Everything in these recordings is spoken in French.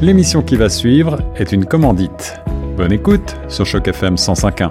L'émission qui va suivre est une commandite. Bonne écoute sur Choc FM 105.1.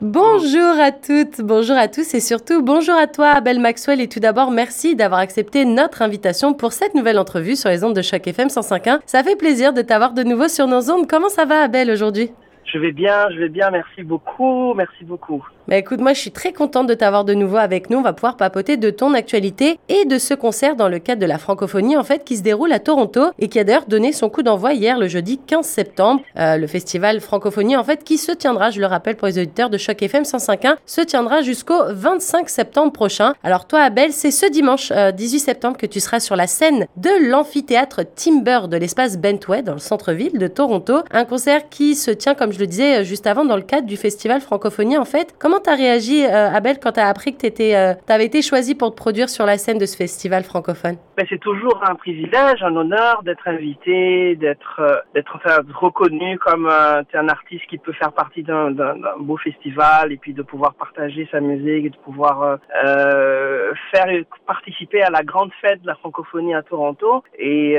Bonjour à toutes, bonjour à tous et surtout bonjour à toi Abel Maxwell et tout d'abord merci d'avoir accepté notre invitation pour cette nouvelle entrevue sur les ondes de Choc FM 105.1. Ça fait plaisir de t'avoir de nouveau sur nos ondes. Comment ça va Abel aujourd'hui? Je vais bien, je vais bien, merci beaucoup, merci beaucoup. Bah écoute, moi je suis très contente de t'avoir de nouveau avec nous. On va pouvoir papoter de ton actualité et de ce concert dans le cadre de la francophonie en fait qui se déroule à Toronto et qui a d'ailleurs donné son coup d'envoi hier le jeudi 15 septembre. Euh, le festival francophonie en fait qui se tiendra, je le rappelle pour les auditeurs de Choc FM 105.1, se tiendra jusqu'au 25 septembre prochain. Alors toi Abel, c'est ce dimanche 18 euh, septembre que tu seras sur la scène de l'amphithéâtre Timber de l'espace Bentway dans le centre-ville de Toronto. Un concert qui se tient comme je le disais juste avant dans le cadre du festival francophonie en fait. Comment Comment t'as réagi, euh, Abel, quand t'as appris que t'étais, euh, t'avais été choisi pour te produire sur la scène de ce festival francophone? Ben, C'est toujours un privilège, un honneur d'être invité, d'être, euh, enfin, reconnu comme un, un artiste qui peut faire partie d'un, beau festival et puis de pouvoir partager sa musique et de pouvoir euh, faire participer à la grande fête de la francophonie à Toronto. Et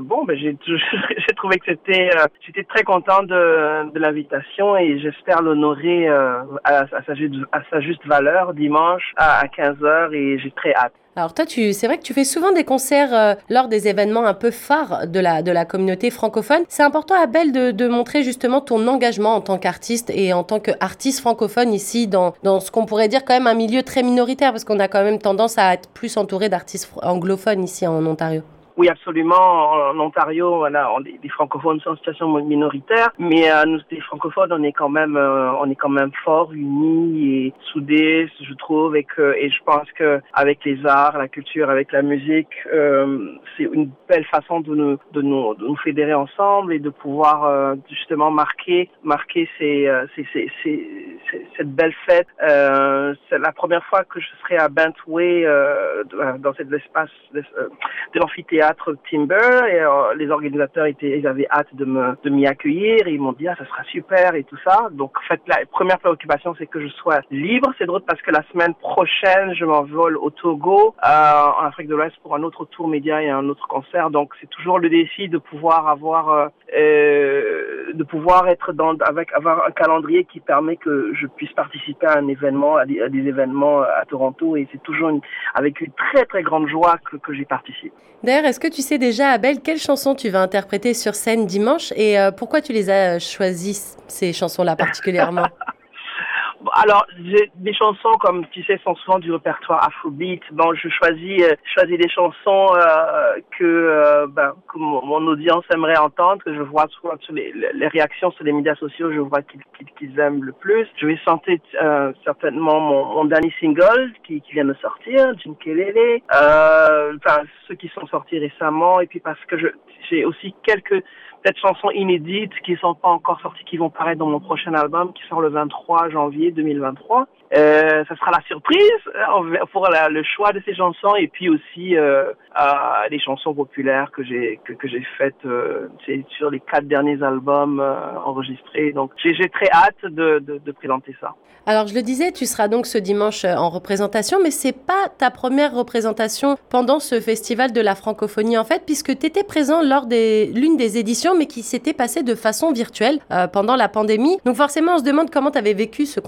bon, ben, j'ai, trouvé que c'était, j'étais très content de, de l'invitation et j'espère l'honorer à, à à sa juste valeur dimanche à 15h et j'ai très hâte. Alors toi, c'est vrai que tu fais souvent des concerts euh, lors des événements un peu phares de la, de la communauté francophone. C'est important, Abel, de, de montrer justement ton engagement en tant qu'artiste et en tant qu'artiste francophone ici dans, dans ce qu'on pourrait dire quand même un milieu très minoritaire parce qu'on a quand même tendance à être plus entouré d'artistes anglophones ici en Ontario. Oui, absolument. En Ontario, voilà, on, les francophones sont en situation minoritaire, mais euh, nous, les francophones, on est quand même, euh, on est quand même fort, unis et soudés, je trouve, et que, et je pense que avec les arts, la culture, avec la musique, euh, c'est une belle façon de nous, de nous, de nous fédérer ensemble et de pouvoir euh, justement marquer, marquer ces, ces, ces, ces, cette belle fête. c'est la première fois que je serai à Bentway dans cet espace de l'amphithéâtre Timber et euh, les organisateurs étaient, ils avaient hâte de me, de m'y accueillir ils m'ont dit ah ça sera super et tout ça. Donc en fait la première préoccupation c'est que je sois libre. C'est drôle parce que la semaine prochaine je m'envole au Togo euh, en Afrique de l'Ouest pour un autre tour média et un autre concert. Donc c'est toujours le défi de pouvoir avoir euh, de pouvoir être dans avec avoir un calendrier qui permet que je puisse participer à un événement à des, événements à Toronto et c'est toujours avec une très très grande joie que, que j'y participe. D'ailleurs, est-ce que tu sais déjà, Abel, quelles chansons tu vas interpréter sur scène dimanche et euh, pourquoi tu les as choisies, ces chansons-là particulièrement? alors, des chansons, comme tu sais, sont souvent du répertoire Afrobeat. Bon, je choisis, euh, choisis des chansons euh, que, euh, ben, que mon, audience aimerait entendre, que je vois souvent sur les, réactions sur les médias sociaux, je vois qu'ils aiment le plus. Je vais chanter certainement mon, dernier single qui, vient de sortir, Jim Kelele, enfin ceux qui sont sortis récemment, et puis parce que j'ai aussi quelques peut-être chansons inédites qui sont pas encore sorties, qui vont paraître dans mon prochain album qui sort le 23 janvier 2023. Euh, ça sera la surprise euh, pour le choix de ces chansons et puis aussi euh, les chansons populaires que j'ai que, j'ai faites euh, sur les quatre derniers albums euh, enregistrés. Donc j'ai très hâte de, présenter ça. Alors je le disais, tu seras donc ce dimanche en représentation, mais c'est pas ta première représentation pendant ce festival de la francophonie en fait, puisque tu étais présent lors des l'une des éditions, mais qui s'était passée de façon virtuelle pendant la pandémie. Donc forcément, on se demande comment tu avais vécu ce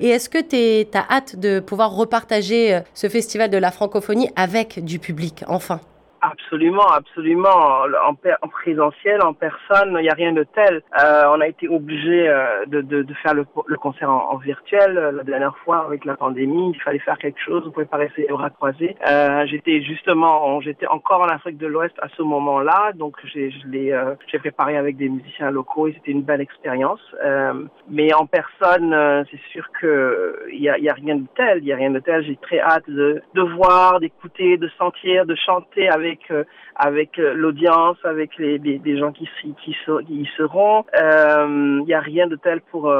et est-ce que tu as hâte de pouvoir repartager euh, ce festival de la francophonie avec du public, enfin? Absolument, absolument. En, en, présentiel, en personne, il n'y a rien de tel. Euh, on a été obligé euh, de, de, de, faire le, le concert en, virtuel euh, la dernière fois avec la pandémie. Il fallait faire quelque chose. Vous pouvez pas rester les bras croisés. Euh, j'étais justement, j'étais encore en Afrique de l'Ouest à ce moment-là, donc j'ai euh, j'ai préparé avec des musiciens locaux et c'était une belle expérience. mais en personne, c'est sûr que il y a, y a rien de tel. Il y a rien de tel. J'ai très hâte de, de voir, d'écouter, de sentir, de chanter avec avec euh, euh, l'audience, avec les, des gens qui qui, y seront. Il euh, n'y a rien de tel pour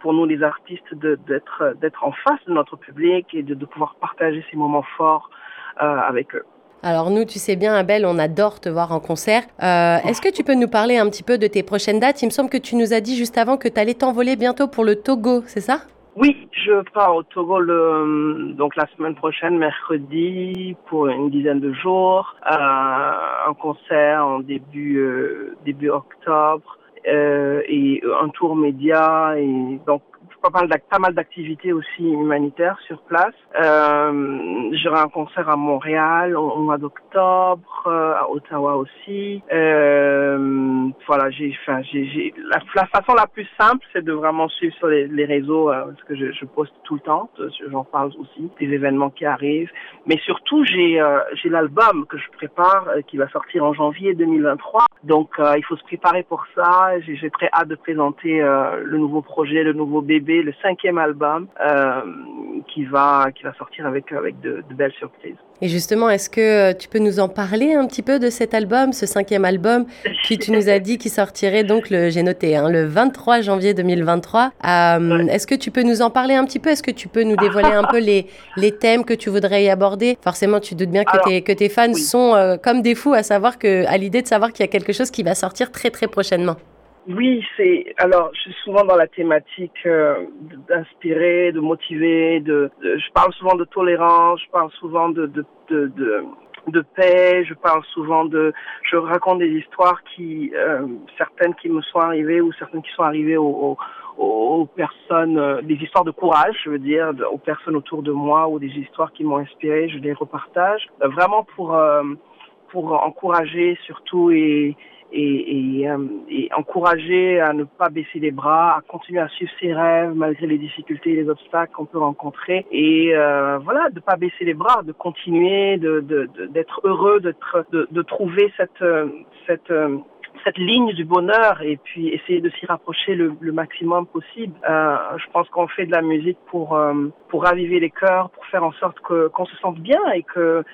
pour nous les artistes d'être d'être en face de notre public et de, pouvoir partager ces moments forts avec eux. Alors nous, tu sais bien, Abel, on adore te voir en concert. Est-ce que tu peux nous parler un petit peu de tes prochaines dates? Il me semble que tu nous as dit juste avant que tu allais t'envoler bientôt pour le Togo, c'est ça? Oui, je pars au Togo le, donc la semaine prochaine, mercredi, pour une dizaine de jours. Euh, un concert en début euh, début octobre euh, et un tour média et donc pas mal, d'activités aussi humanitaires sur place. Euh, J'aurai un concert à Montréal au, mois d'octobre, euh, à Ottawa aussi. Euh, voilà, j'ai, enfin, j'ai, la, la, façon la plus simple, c'est de vraiment suivre sur les, réseaux, euh, parce que je, je, poste tout le temps, j'en parle aussi, des événements qui arrivent. Mais surtout, j'ai, euh, j'ai l'album que je prépare, euh, qui va sortir en janvier 2023. Donc, il faut se préparer pour ça. J'ai très hâte de présenter le nouveau projet, le nouveau bébé le cinquième album euh, qui va qui va sortir avec avec de, belles surprises. Et justement, est-ce que euh, tu peux nous en parler un petit peu de cet album, ce cinquième album, qui tu nous as dit qui sortirait donc le j'ai noté hein, le 23 janvier 2023. Euh, est-ce que tu peux nous en parler un petit peu? Est-ce que tu peux nous dévoiler un peu les les thèmes que tu voudrais y aborder? Forcément, tu doutes bien que tes que tes fans sont comme des fous à savoir que à l'idée de savoir qu'il y a quelque chose qui va sortir très très prochainement. Oui, c'est alors je suis souvent dans la thématique euh, d'inspirer, de motiver, de, je parle souvent de tolérance, je parle souvent de de, de de, paix, je parle souvent de je raconte des histoires qui euh, certaines qui me sont arrivées ou certaines qui sont arrivées aux, aux, aux personnes euh, des histoires de courage, je veux dire, aux personnes autour de moi ou des histoires qui m'ont inspiré, je les repartage. Vraiment pour pour encourager surtout et et, et, euh, et, encourager à ne pas baisser les bras, à continuer à suivre ses rêves malgré les difficultés et les obstacles qu'on peut rencontrer. Et euh, voilà, de pas baisser les bras, de continuer, de d'être heureux, de, de, trouver cette cette cette ligne du bonheur et puis essayer de s'y rapprocher le, le, maximum possible. Euh, je pense qu'on fait de la musique pour euh, pour raviver les cœurs, pour faire en sorte que qu'on se sente bien et que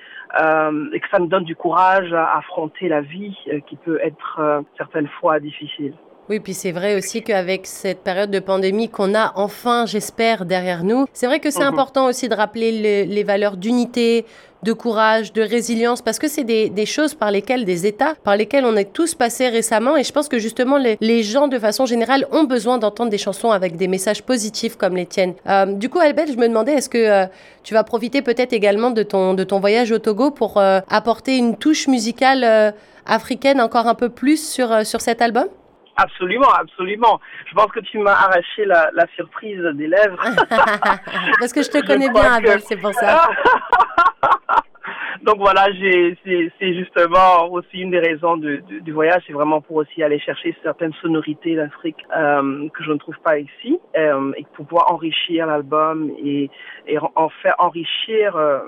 euh, et que ça nous donne du courage à affronter la vie euh, qui peut être euh, certaines fois difficile. Oui, puis c'est vrai aussi qu'avec cette période de pandémie qu'on a enfin, j'espère, derrière nous, c'est vrai que c'est mhm. important aussi de rappeler les valeurs d'unité, de courage, de résilience, parce que c'est des, des, choses par lesquelles, des états par lesquels on est tous passés récemment. Et je pense que justement, les, les gens, de façon générale, ont besoin d'entendre des chansons avec des messages positifs comme les tiennes. Euh, du coup, Albert, je me demandais, est-ce que euh, tu vas profiter peut-être également de ton, de ton voyage au Togo pour euh, apporter une touche musicale africaine encore un peu plus sur, sur cet album? Absolument, absolument. Je pense que tu m'as arraché la, la, surprise des lèvres. Parce que je te connais bien, Abel, c'est pour ça. donc voilà, c'est justement aussi une des raisons du, du voyage, c'est vraiment pour aussi aller chercher certaines sonorités d'Afrique euh, que je ne trouve pas ici euh, et pouvoir enrichir l'album et, et en faire enrichir euh,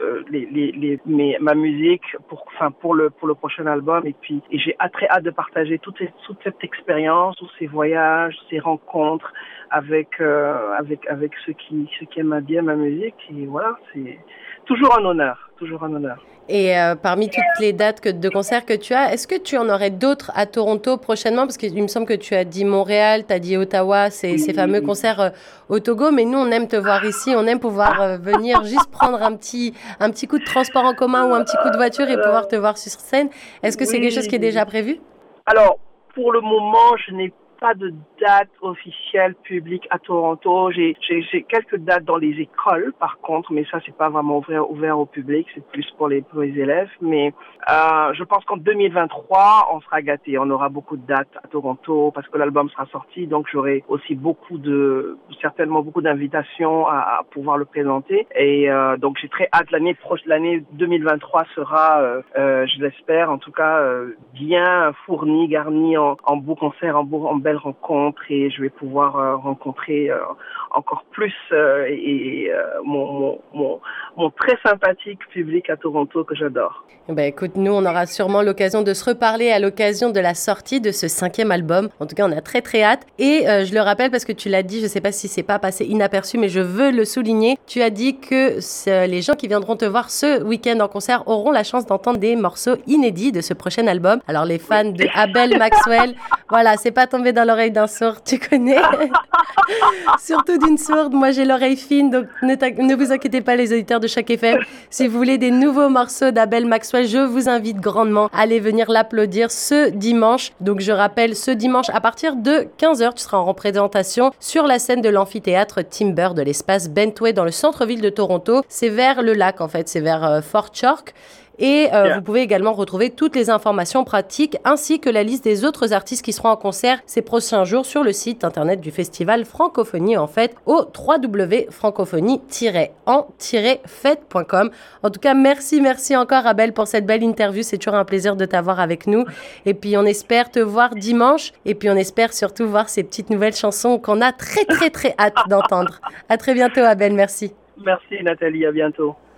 euh les, les, les, mes, ma musique pour, enfin pour le pour le prochain album. Et puis et j'ai très hâte de partager toute, toute cette expérience, tous ces voyages, ces rencontres avec euh, avec avec ceux qui ceux qui aiment bien ma musique. Et voilà c'est toujours un honneur, toujours un honneur. Et euh, parmi toutes les dates que, de concert que tu as, est-ce que tu en aurais d'autres à Toronto prochainement? Parce qu'il me semble que tu as dit Montréal, tu as dit Ottawa, ces, ces fameux concerts euh, au Togo, mais nous, on aime te voir ici, on aime pouvoir euh, venir juste prendre un petit, un petit coup de transport en commun ou un petit coup de voiture et pouvoir te voir sur scène. Est-ce que c'est quelque chose qui est déjà prévu? Alors, pour le moment, je n'ai pas de date officielle publique à Toronto. J'ai quelques dates dans les écoles, par contre, mais ça, c'est pas vraiment ouvert, ouvert au public, c'est plus pour les, pour les élèves. Mais euh, je pense qu'en 2023, on sera gâté. On aura beaucoup de dates à Toronto parce que l'album sera sorti, donc j'aurai aussi beaucoup de, certainement beaucoup d'invitations à, à, pouvoir le présenter. Et euh, donc j'ai très hâte. L'année prochaine, l'année 2023 sera, euh, euh, je l'espère, en tout cas, euh, bien fournie, garnie en, en beaux concerts, en beaux, en belles rencontres et je vais pouvoir euh, rencontrer euh, encore plus euh, et, mon, très sympathique public à Toronto que j'adore. Ben écoute, nous on aura sûrement l'occasion de se reparler à l'occasion de la sortie de ce cinquième album. En tout cas, on a très très hâte. Et je le rappelle parce que tu l'as dit, je sais pas si c'est pas passé inaperçu, mais je veux le souligner. Tu as dit que les gens qui viendront te voir ce week-end en concert auront la chance d'entendre des morceaux inédits de ce prochain album. Alors les fans de Abel Maxwell, voilà, c'est pas tombé dans l'oreille d'un sourd, tu connais? Surtout d'une sourde. Moi, j'ai l'oreille fine, donc ne, vous inquiétez pas, les auditeurs de chaque FM. Si vous voulez des nouveaux morceaux d'Abel Maxwell, je vous invite grandement à aller venir l'applaudir ce dimanche. Donc, je rappelle, ce dimanche, à partir de 15h, tu seras en représentation sur la scène de l'amphithéâtre Timber de l'espace Bentway dans le centre-ville de Toronto. C'est vers le lac, en fait, c'est vers euh, Fort York. Et euh, vous pouvez également retrouver toutes les informations pratiques ainsi que la liste des autres artistes qui seront en concert ces prochains jours sur le site internet du festival Francophonie en fait au www.francophonie-en-fête.com. En tout cas, merci, merci encore Abel pour cette belle interview. C'est toujours un plaisir de t'avoir avec nous. Et puis on espère te voir dimanche et puis on espère surtout voir ces petites nouvelles chansons qu'on a très très très hâte d'entendre. À très bientôt Abel, merci. Merci Nathalie, à bientôt.